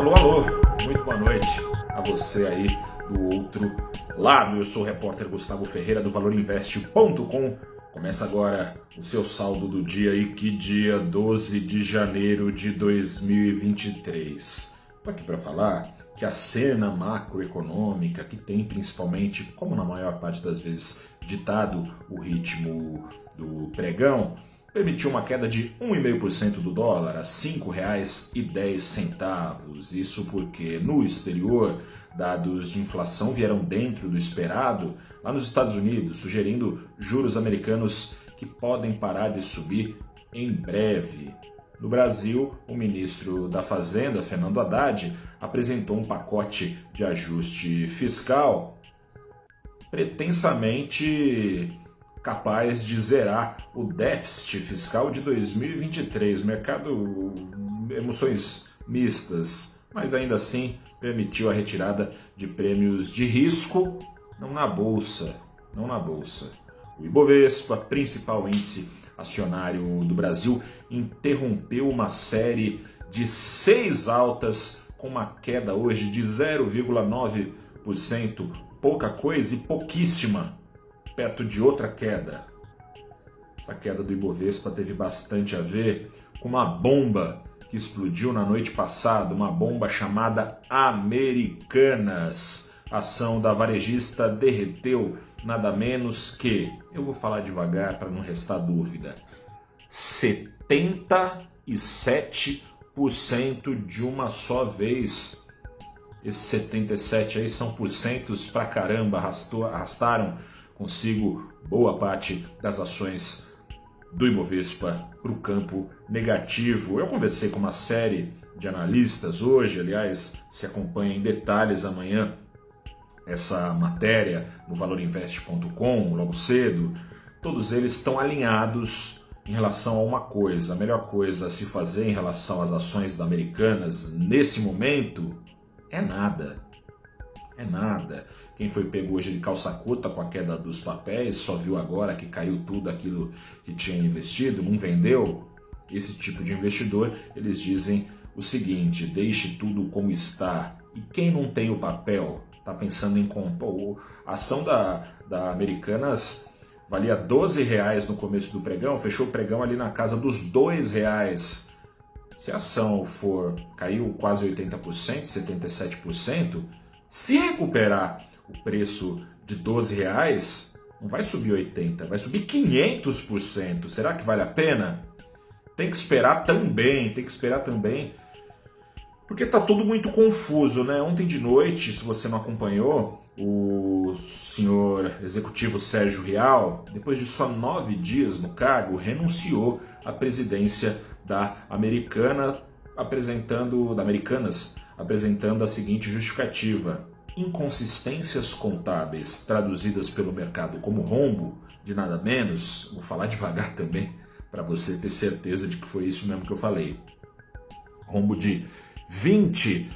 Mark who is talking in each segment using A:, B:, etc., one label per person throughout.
A: Alô, alô, muito boa noite a você aí do outro lado. Eu sou o repórter Gustavo Ferreira do ValorInvest.com. Começa agora o seu saldo do dia e que dia 12 de janeiro de 2023. Estou aqui para falar que a cena macroeconômica, que tem principalmente, como na maior parte das vezes, ditado o ritmo do pregão, permitiu uma queda de 1,5% do dólar a R$ 5,10. Isso porque no exterior, dados de inflação vieram dentro do esperado lá nos Estados Unidos, sugerindo juros americanos que podem parar de subir em breve. No Brasil, o ministro da Fazenda, Fernando Haddad, apresentou um pacote de ajuste fiscal pretensamente capaz de zerar o déficit fiscal de 2023. Mercado, emoções mistas, mas ainda assim permitiu a retirada de prêmios de risco, não na bolsa, não na bolsa. O Ibovespa, principal índice acionário do Brasil, interrompeu uma série de seis altas com uma queda hoje de 0,9%, pouca coisa e pouquíssima perto de outra queda. Essa queda do Ibovespa teve bastante a ver com uma bomba que explodiu na noite passada, uma bomba chamada Americanas. A ação da varejista derreteu nada menos que, eu vou falar devagar para não restar dúvida, 77% de uma só vez. Esses 77 aí são porcentos pra caramba, arrastou, arrastaram consigo boa parte das ações do Ibovespa para o campo negativo. Eu conversei com uma série de analistas hoje, aliás, se acompanha em detalhes amanhã essa matéria no valorinvest.com, logo cedo. Todos eles estão alinhados em relação a uma coisa. A melhor coisa a se fazer em relação às ações da Americanas nesse momento é nada. É nada. Quem foi pego hoje de calça curta com a queda dos papéis, só viu agora que caiu tudo aquilo que tinha investido, não vendeu. Esse tipo de investidor, eles dizem o seguinte: deixe tudo como está. E quem não tem o papel, está pensando em comprar. A ação da, da Americanas valia 12 reais no começo do pregão, fechou o pregão ali na casa dos 2 reais. Se a ação for caiu quase 80%, 77%, se recuperar o preço de 12 reais, não vai subir 80, vai subir 500%. Será que vale a pena? Tem que esperar também, tem que esperar também, porque tá tudo muito confuso, né? Ontem de noite, se você não acompanhou, o senhor executivo Sérgio Real, depois de só nove dias no cargo, renunciou à presidência da Americana, apresentando da Americanas, apresentando a seguinte justificativa: inconsistências contábeis traduzidas pelo mercado como rombo, de nada menos, vou falar devagar também, para você ter certeza de que foi isso mesmo que eu falei. Rombo de 20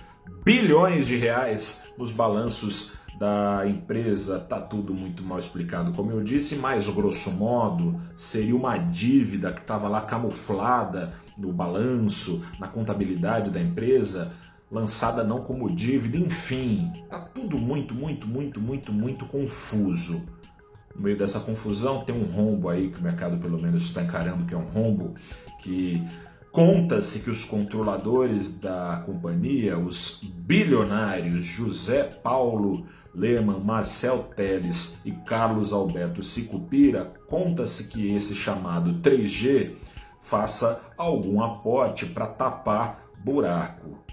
A: bilhões de reais nos balanços da empresa, tá tudo muito mal explicado, como eu disse, mas grosso modo seria uma dívida que estava lá camuflada no balanço, na contabilidade da empresa, lançada não como dívida, enfim, tá tudo muito, muito, muito, muito, muito confuso. No meio dessa confusão tem um rombo aí que o mercado pelo menos está encarando que é um rombo que conta-se que os controladores da companhia, os bilionários José Paulo Lehmann, Marcel Teles e Carlos Alberto Sicupira, conta-se que esse chamado 3G faça algum aporte para tapar buraco.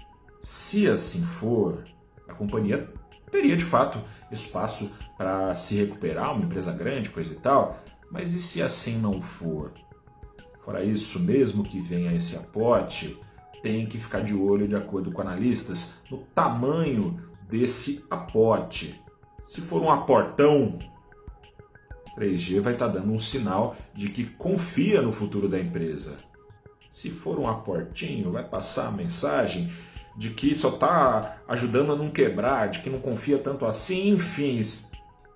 A: Se assim for, a companhia teria de fato espaço para se recuperar, uma empresa grande, coisa e tal. Mas e se assim não for? Fora isso, mesmo que venha esse aporte, tem que ficar de olho, de acordo com analistas, no tamanho desse aporte. Se for um aportão, 3G vai estar tá dando um sinal de que confia no futuro da empresa. Se for um aportinho, vai passar a mensagem de que só está ajudando a não quebrar, de que não confia tanto assim, enfim.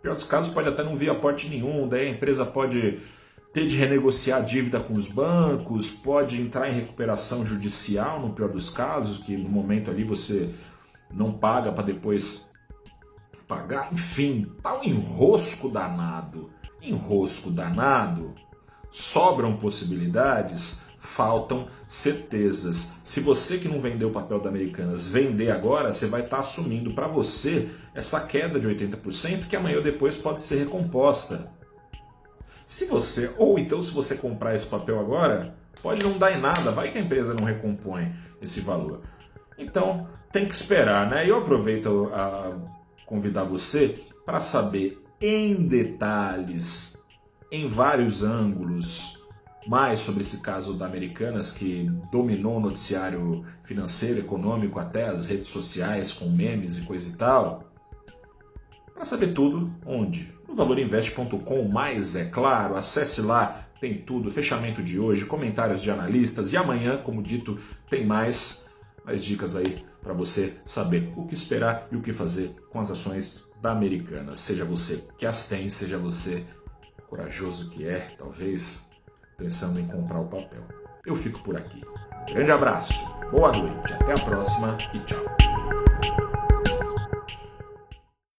A: Pior dos casos, pode até não vir aporte nenhum, daí a empresa pode ter de renegociar a dívida com os bancos, pode entrar em recuperação judicial no pior dos casos, que no momento ali você não paga para depois pagar, enfim, tá um enrosco danado. Enrosco danado. Sobram possibilidades, faltam certezas. Se você que não vendeu o papel da Americanas vender agora, você vai estar tá assumindo para você essa queda de 80% que amanhã ou depois pode ser recomposta. Se você, ou então se você comprar esse papel agora, pode não dar em nada, vai que a empresa não recompõe esse valor. Então, tem que esperar, né? Eu aproveito a convidar você para saber em detalhes, em vários ângulos, mais sobre esse caso da Americanas que dominou o noticiário financeiro, econômico, até as redes sociais com memes e coisa e tal. Para saber tudo, onde? No valorinvest.com, mais é claro, acesse lá, tem tudo, fechamento de hoje, comentários de analistas e amanhã, como dito, tem mais, mais dicas aí para você saber o que esperar e o que fazer com as ações da Americana. Seja você que as tem, seja você corajoso que é, talvez, pensando em comprar o papel. Eu fico por aqui. Um grande abraço, boa noite, até a próxima e tchau.